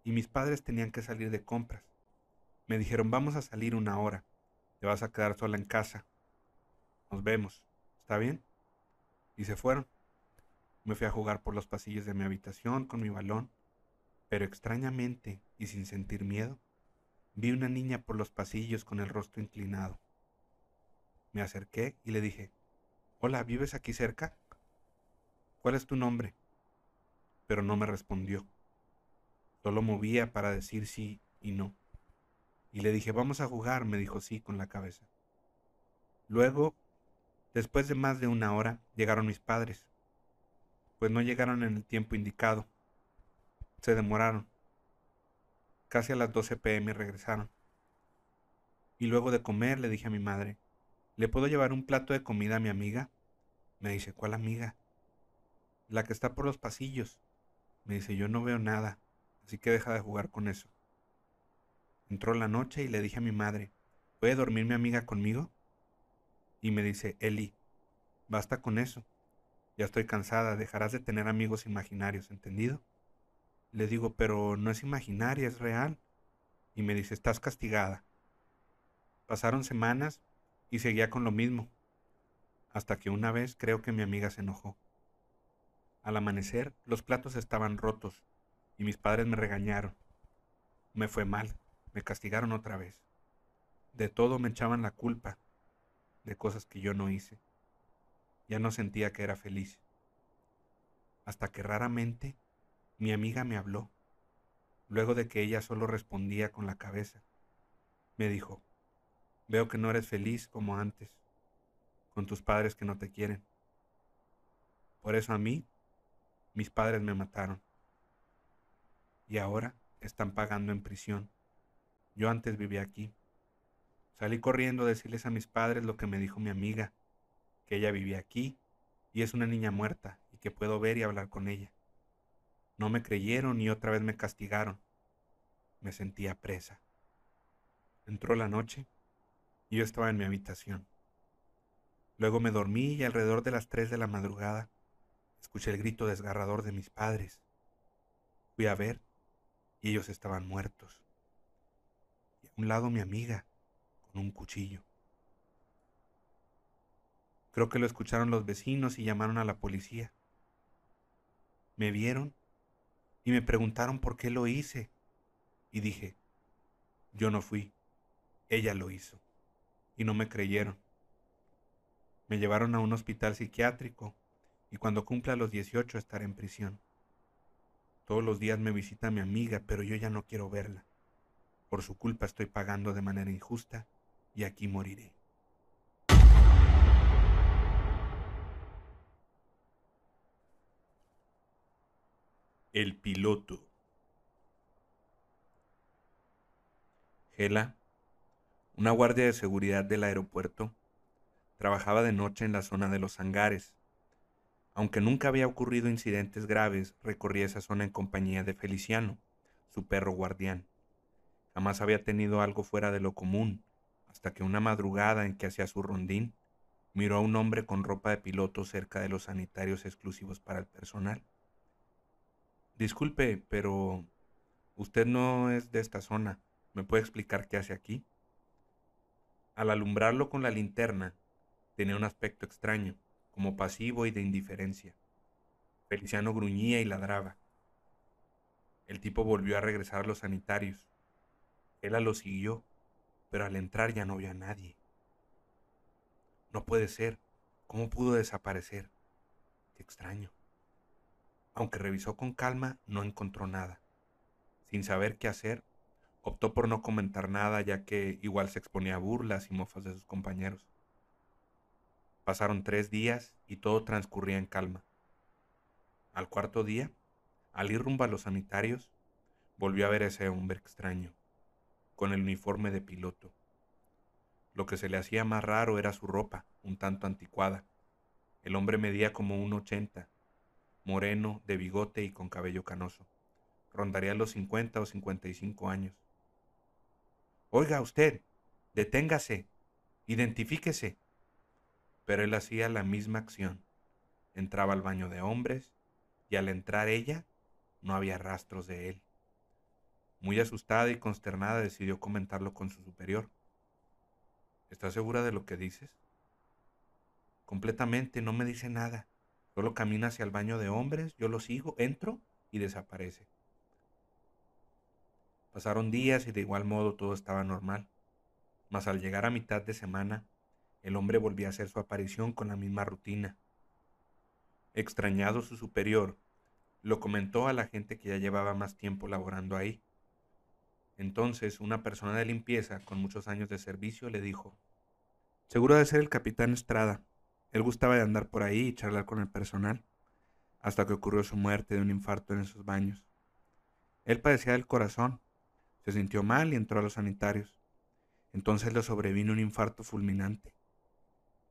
y mis padres tenían que salir de compras. Me dijeron, vamos a salir una hora, te vas a quedar sola en casa. Nos vemos, ¿está bien? Y se fueron. Me fui a jugar por los pasillos de mi habitación con mi balón, pero extrañamente y sin sentir miedo, vi una niña por los pasillos con el rostro inclinado. Me acerqué y le dije, Hola, ¿vives aquí cerca? ¿Cuál es tu nombre? Pero no me respondió. Solo movía para decir sí y no. Y le dije, vamos a jugar, me dijo sí con la cabeza. Luego, después de más de una hora, llegaron mis padres, pues no llegaron en el tiempo indicado. Se demoraron. Casi a las 12 pm regresaron. Y luego de comer le dije a mi madre, ¿Le puedo llevar un plato de comida a mi amiga? Me dice, ¿cuál amiga? La que está por los pasillos. Me dice, yo no veo nada, así que deja de jugar con eso. Entró la noche y le dije a mi madre, ¿puede dormir mi amiga conmigo? Y me dice, Eli, basta con eso. Ya estoy cansada, dejarás de tener amigos imaginarios, ¿entendido? Le digo, pero no es imaginaria, es real. Y me dice, estás castigada. Pasaron semanas y seguía con lo mismo, hasta que una vez creo que mi amiga se enojó. Al amanecer los platos estaban rotos y mis padres me regañaron. Me fue mal, me castigaron otra vez. De todo me echaban la culpa, de cosas que yo no hice. Ya no sentía que era feliz. Hasta que raramente mi amiga me habló, luego de que ella solo respondía con la cabeza. Me dijo, Veo que no eres feliz como antes, con tus padres que no te quieren. Por eso a mí, mis padres me mataron. Y ahora están pagando en prisión. Yo antes vivía aquí. Salí corriendo a decirles a mis padres lo que me dijo mi amiga, que ella vivía aquí y es una niña muerta y que puedo ver y hablar con ella. No me creyeron y otra vez me castigaron. Me sentía presa. Entró la noche y yo estaba en mi habitación. Luego me dormí y alrededor de las tres de la madrugada escuché el grito desgarrador de mis padres. Fui a ver y ellos estaban muertos. Y a un lado mi amiga con un cuchillo. Creo que lo escucharon los vecinos y llamaron a la policía. Me vieron y me preguntaron por qué lo hice. Y dije, yo no fui, ella lo hizo. Y no me creyeron. Me llevaron a un hospital psiquiátrico y cuando cumpla los 18 estaré en prisión. Todos los días me visita mi amiga, pero yo ya no quiero verla. Por su culpa estoy pagando de manera injusta y aquí moriré. El piloto. Gela, una guardia de seguridad del aeropuerto, trabajaba de noche en la zona de los hangares. Aunque nunca había ocurrido incidentes graves, recorría esa zona en compañía de Feliciano, su perro guardián. Jamás había tenido algo fuera de lo común, hasta que una madrugada en que hacía su rondín, miró a un hombre con ropa de piloto cerca de los sanitarios exclusivos para el personal. Disculpe, pero usted no es de esta zona. ¿Me puede explicar qué hace aquí? Al alumbrarlo con la linterna, tenía un aspecto extraño, como pasivo y de indiferencia. Feliciano gruñía y ladraba. El tipo volvió a regresar a los sanitarios. Ella lo siguió, pero al entrar ya no vio a nadie. No puede ser. ¿Cómo pudo desaparecer? Qué extraño. Aunque revisó con calma, no encontró nada. Sin saber qué hacer, optó por no comentar nada ya que igual se exponía a burlas y mofas de sus compañeros. Pasaron tres días y todo transcurría en calma. Al cuarto día, al ir rumbo a los sanitarios, volvió a ver a ese hombre extraño, con el uniforme de piloto. Lo que se le hacía más raro era su ropa, un tanto anticuada. El hombre medía como un ochenta moreno, de bigote y con cabello canoso. Rondaría los 50 o 55 años. Oiga usted, deténgase, identifíquese. Pero él hacía la misma acción. Entraba al baño de hombres y al entrar ella no había rastros de él. Muy asustada y consternada decidió comentarlo con su superior. ¿Estás segura de lo que dices? Completamente, no me dice nada. Solo camina hacia el baño de hombres, yo lo sigo, entro y desaparece. Pasaron días y de igual modo todo estaba normal. Mas al llegar a mitad de semana, el hombre volvía a hacer su aparición con la misma rutina. Extrañado su superior, lo comentó a la gente que ya llevaba más tiempo laborando ahí. Entonces una persona de limpieza con muchos años de servicio le dijo, Seguro de ser el capitán Estrada. Él gustaba de andar por ahí y charlar con el personal, hasta que ocurrió su muerte de un infarto en esos baños. Él padecía del corazón, se sintió mal y entró a los sanitarios. Entonces le sobrevino un infarto fulminante,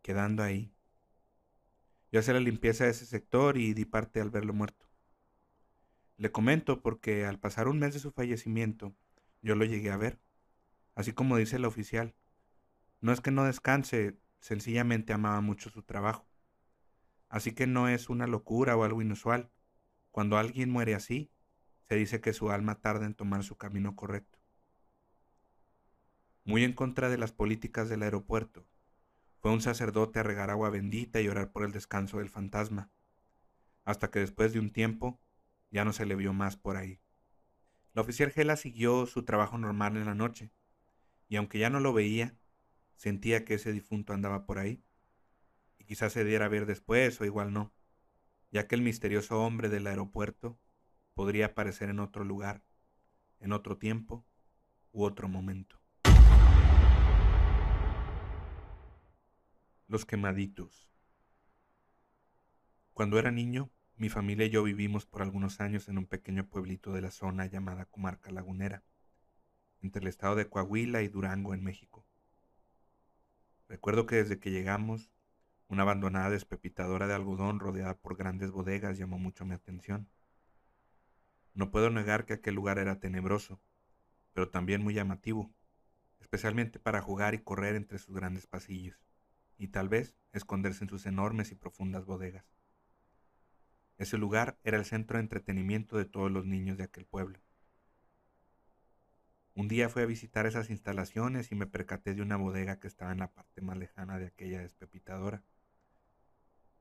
quedando ahí. Yo hice la limpieza de ese sector y di parte al verlo muerto. Le comento porque al pasar un mes de su fallecimiento, yo lo llegué a ver, así como dice el oficial. No es que no descanse, sencillamente amaba mucho su trabajo. Así que no es una locura o algo inusual. Cuando alguien muere así, se dice que su alma tarda en tomar su camino correcto. Muy en contra de las políticas del aeropuerto, fue un sacerdote a regar agua bendita y orar por el descanso del fantasma, hasta que después de un tiempo ya no se le vio más por ahí. La oficial Gela siguió su trabajo normal en la noche, y aunque ya no lo veía, Sentía que ese difunto andaba por ahí. Y quizás se diera a ver después o igual no, ya que el misterioso hombre del aeropuerto podría aparecer en otro lugar, en otro tiempo u otro momento. Los quemaditos. Cuando era niño, mi familia y yo vivimos por algunos años en un pequeño pueblito de la zona llamada Comarca Lagunera, entre el estado de Coahuila y Durango en México. Recuerdo que desde que llegamos, una abandonada despepitadora de algodón rodeada por grandes bodegas llamó mucho mi atención. No puedo negar que aquel lugar era tenebroso, pero también muy llamativo, especialmente para jugar y correr entre sus grandes pasillos y tal vez esconderse en sus enormes y profundas bodegas. Ese lugar era el centro de entretenimiento de todos los niños de aquel pueblo. Un día fui a visitar esas instalaciones y me percaté de una bodega que estaba en la parte más lejana de aquella despepitadora.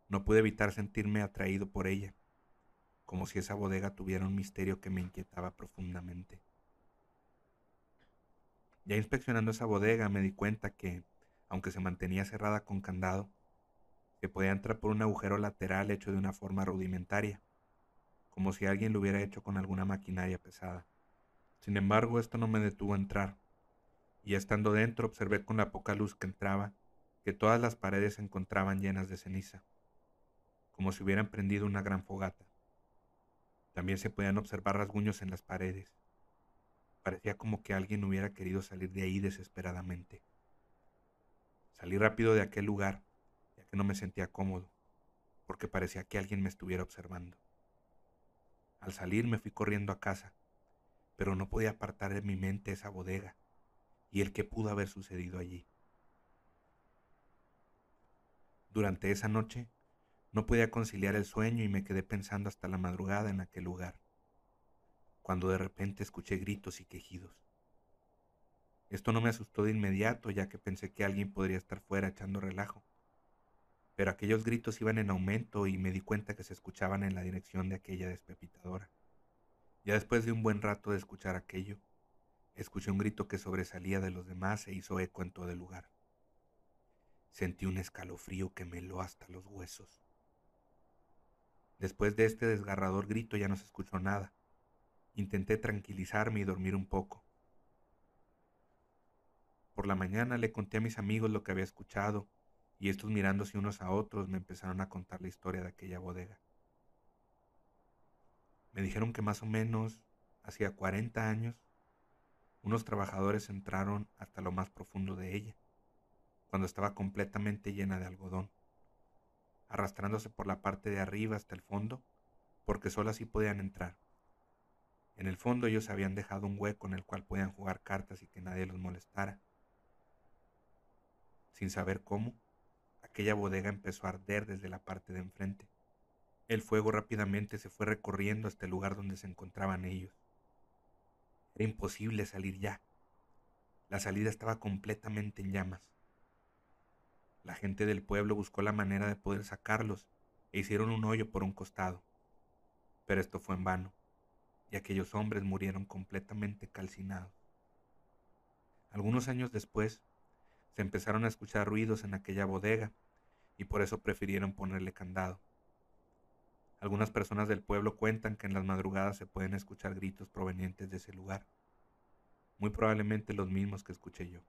No pude evitar sentirme atraído por ella, como si esa bodega tuviera un misterio que me inquietaba profundamente. Ya inspeccionando esa bodega me di cuenta que, aunque se mantenía cerrada con candado, se podía entrar por un agujero lateral hecho de una forma rudimentaria, como si alguien lo hubiera hecho con alguna maquinaria pesada. Sin embargo, esto no me detuvo a entrar, y estando dentro observé con la poca luz que entraba que todas las paredes se encontraban llenas de ceniza, como si hubieran prendido una gran fogata. También se podían observar rasguños en las paredes. Parecía como que alguien hubiera querido salir de ahí desesperadamente. Salí rápido de aquel lugar, ya que no me sentía cómodo, porque parecía que alguien me estuviera observando. Al salir me fui corriendo a casa, pero no podía apartar de mi mente esa bodega y el que pudo haber sucedido allí. Durante esa noche no podía conciliar el sueño y me quedé pensando hasta la madrugada en aquel lugar, cuando de repente escuché gritos y quejidos. Esto no me asustó de inmediato, ya que pensé que alguien podría estar fuera echando relajo. Pero aquellos gritos iban en aumento y me di cuenta que se escuchaban en la dirección de aquella despepitadora. Ya después de un buen rato de escuchar aquello, escuché un grito que sobresalía de los demás e hizo eco en todo el lugar. Sentí un escalofrío que me heló hasta los huesos. Después de este desgarrador grito ya no se escuchó nada. Intenté tranquilizarme y dormir un poco, por la mañana le conté a mis amigos lo que había escuchado, y estos mirándose unos a otros me empezaron a contar la historia de aquella bodega. Me dijeron que más o menos, hacía 40 años, unos trabajadores entraron hasta lo más profundo de ella, cuando estaba completamente llena de algodón, arrastrándose por la parte de arriba hasta el fondo, porque solo así podían entrar. En el fondo ellos habían dejado un hueco en el cual podían jugar cartas y que nadie los molestara sin saber cómo, aquella bodega empezó a arder desde la parte de enfrente. El fuego rápidamente se fue recorriendo hasta el lugar donde se encontraban ellos. Era imposible salir ya. La salida estaba completamente en llamas. La gente del pueblo buscó la manera de poder sacarlos e hicieron un hoyo por un costado. Pero esto fue en vano, y aquellos hombres murieron completamente calcinados. Algunos años después, se empezaron a escuchar ruidos en aquella bodega y por eso prefirieron ponerle candado. Algunas personas del pueblo cuentan que en las madrugadas se pueden escuchar gritos provenientes de ese lugar, muy probablemente los mismos que escuché yo.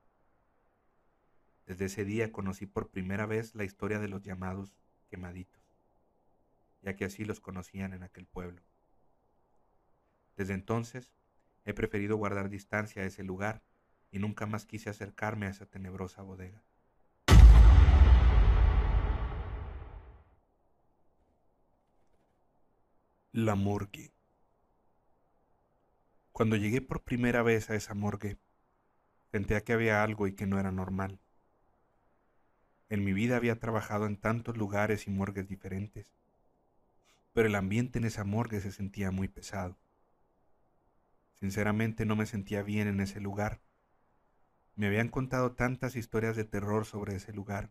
Desde ese día conocí por primera vez la historia de los llamados quemaditos, ya que así los conocían en aquel pueblo. Desde entonces he preferido guardar distancia a ese lugar y nunca más quise acercarme a esa tenebrosa bodega. La morgue. Cuando llegué por primera vez a esa morgue, sentía que había algo y que no era normal. En mi vida había trabajado en tantos lugares y morgues diferentes, pero el ambiente en esa morgue se sentía muy pesado. Sinceramente no me sentía bien en ese lugar me habían contado tantas historias de terror sobre ese lugar,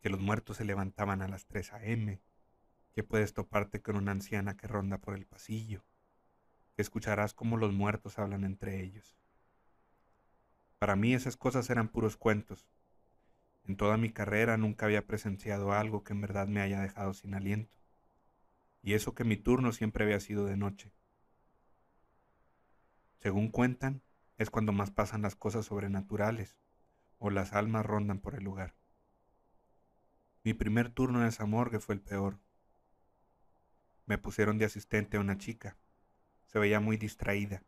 que los muertos se levantaban a las 3 a.m., que puedes toparte con una anciana que ronda por el pasillo, que escucharás cómo los muertos hablan entre ellos. Para mí esas cosas eran puros cuentos. En toda mi carrera nunca había presenciado algo que en verdad me haya dejado sin aliento. Y eso que mi turno siempre había sido de noche. Según cuentan, es cuando más pasan las cosas sobrenaturales o las almas rondan por el lugar. Mi primer turno en esa morgue fue el peor. Me pusieron de asistente a una chica. Se veía muy distraída.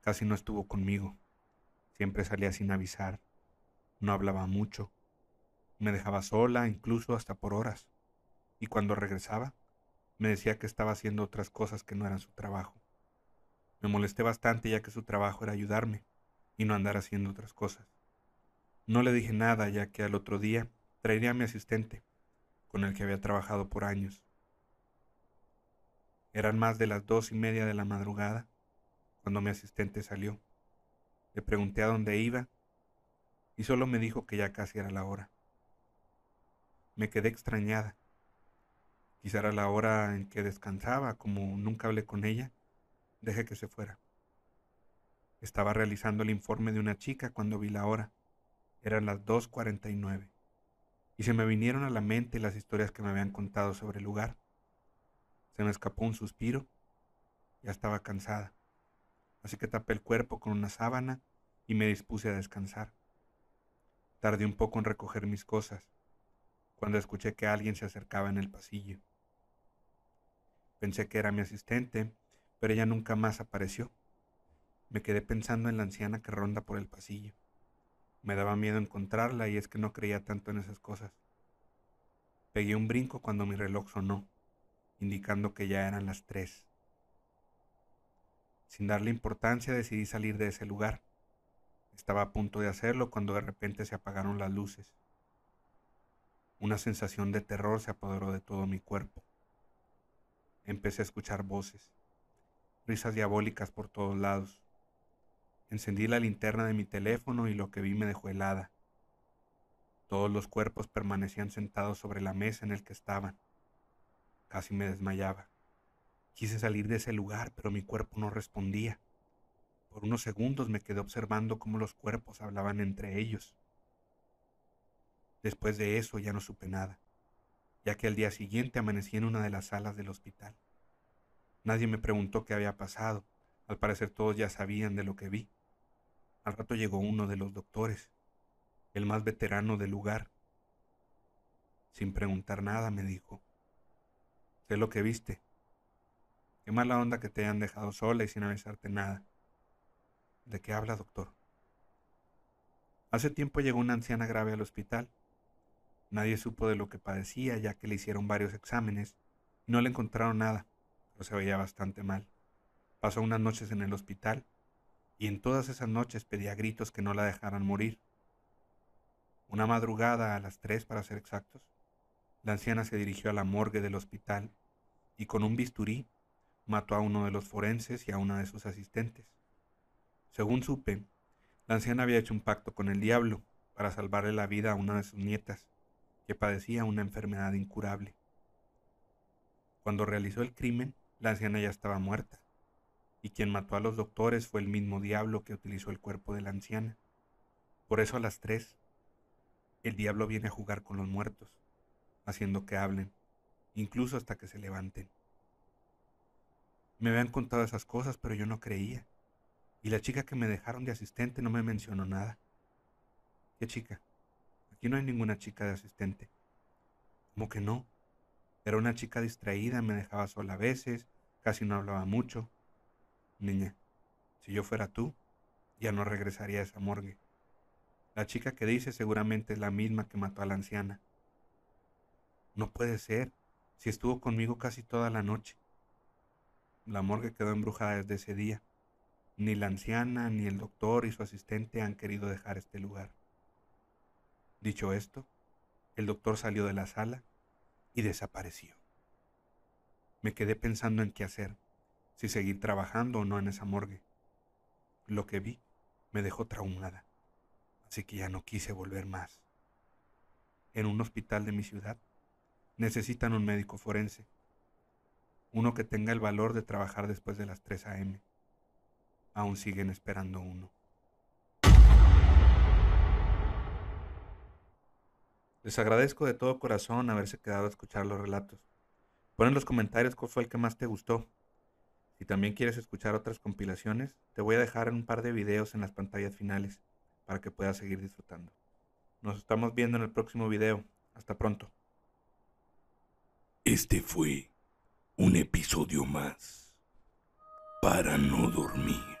Casi no estuvo conmigo. Siempre salía sin avisar. No hablaba mucho. Me dejaba sola, incluso hasta por horas. Y cuando regresaba, me decía que estaba haciendo otras cosas que no eran su trabajo. Me molesté bastante ya que su trabajo era ayudarme y no andar haciendo otras cosas. No le dije nada ya que al otro día traería a mi asistente, con el que había trabajado por años. Eran más de las dos y media de la madrugada cuando mi asistente salió. Le pregunté a dónde iba y solo me dijo que ya casi era la hora. Me quedé extrañada. Quizá era la hora en que descansaba, como nunca hablé con ella, dejé que se fuera. Estaba realizando el informe de una chica cuando vi la hora. Eran las 2.49 y se me vinieron a la mente las historias que me habían contado sobre el lugar. Se me escapó un suspiro. Ya estaba cansada, así que tapé el cuerpo con una sábana y me dispuse a descansar. Tardé un poco en recoger mis cosas, cuando escuché que alguien se acercaba en el pasillo. Pensé que era mi asistente, pero ella nunca más apareció. Me quedé pensando en la anciana que ronda por el pasillo. Me daba miedo encontrarla y es que no creía tanto en esas cosas. Pegué un brinco cuando mi reloj sonó, indicando que ya eran las tres. Sin darle importancia decidí salir de ese lugar. Estaba a punto de hacerlo cuando de repente se apagaron las luces. Una sensación de terror se apoderó de todo mi cuerpo. Empecé a escuchar voces, risas diabólicas por todos lados. Encendí la linterna de mi teléfono y lo que vi me dejó helada. Todos los cuerpos permanecían sentados sobre la mesa en el que estaban. Casi me desmayaba. Quise salir de ese lugar, pero mi cuerpo no respondía. Por unos segundos me quedé observando cómo los cuerpos hablaban entre ellos. Después de eso ya no supe nada, ya que al día siguiente amanecí en una de las salas del hospital. Nadie me preguntó qué había pasado, al parecer todos ya sabían de lo que vi. Al rato llegó uno de los doctores, el más veterano del lugar. Sin preguntar nada me dijo, lo que viste. Qué mala onda que te hayan dejado sola y sin avisarte nada. ¿De qué habla, doctor? Hace tiempo llegó una anciana grave al hospital. Nadie supo de lo que padecía ya que le hicieron varios exámenes y no le encontraron nada, pero se veía bastante mal. Pasó unas noches en el hospital y en todas esas noches pedía gritos que no la dejaran morir. Una madrugada, a las tres para ser exactos, la anciana se dirigió a la morgue del hospital y con un bisturí mató a uno de los forenses y a una de sus asistentes. Según supe, la anciana había hecho un pacto con el diablo para salvarle la vida a una de sus nietas, que padecía una enfermedad incurable. Cuando realizó el crimen, la anciana ya estaba muerta y quien mató a los doctores fue el mismo diablo que utilizó el cuerpo de la anciana. Por eso a las tres, el diablo viene a jugar con los muertos, haciendo que hablen, incluso hasta que se levanten. Me habían contado esas cosas, pero yo no creía. Y la chica que me dejaron de asistente no me mencionó nada. ¿Qué chica? Aquí no hay ninguna chica de asistente. ¿Cómo que no? Era una chica distraída, me dejaba sola a veces, casi no hablaba mucho. Niña, si yo fuera tú, ya no regresaría a esa morgue. La chica que dice seguramente es la misma que mató a la anciana. No puede ser, si estuvo conmigo casi toda la noche. La morgue quedó embrujada desde ese día. Ni la anciana, ni el doctor y su asistente han querido dejar este lugar. Dicho esto, el doctor salió de la sala y desapareció. Me quedé pensando en qué hacer si seguir trabajando o no en esa morgue. Lo que vi me dejó traumada, así que ya no quise volver más. En un hospital de mi ciudad necesitan un médico forense, uno que tenga el valor de trabajar después de las 3 a.m. Aún siguen esperando uno. Les agradezco de todo corazón haberse quedado a escuchar los relatos. Pon en los comentarios cuál fue el que más te gustó si también quieres escuchar otras compilaciones, te voy a dejar un par de videos en las pantallas finales para que puedas seguir disfrutando. Nos estamos viendo en el próximo video. Hasta pronto. Este fue un episodio más para no dormir.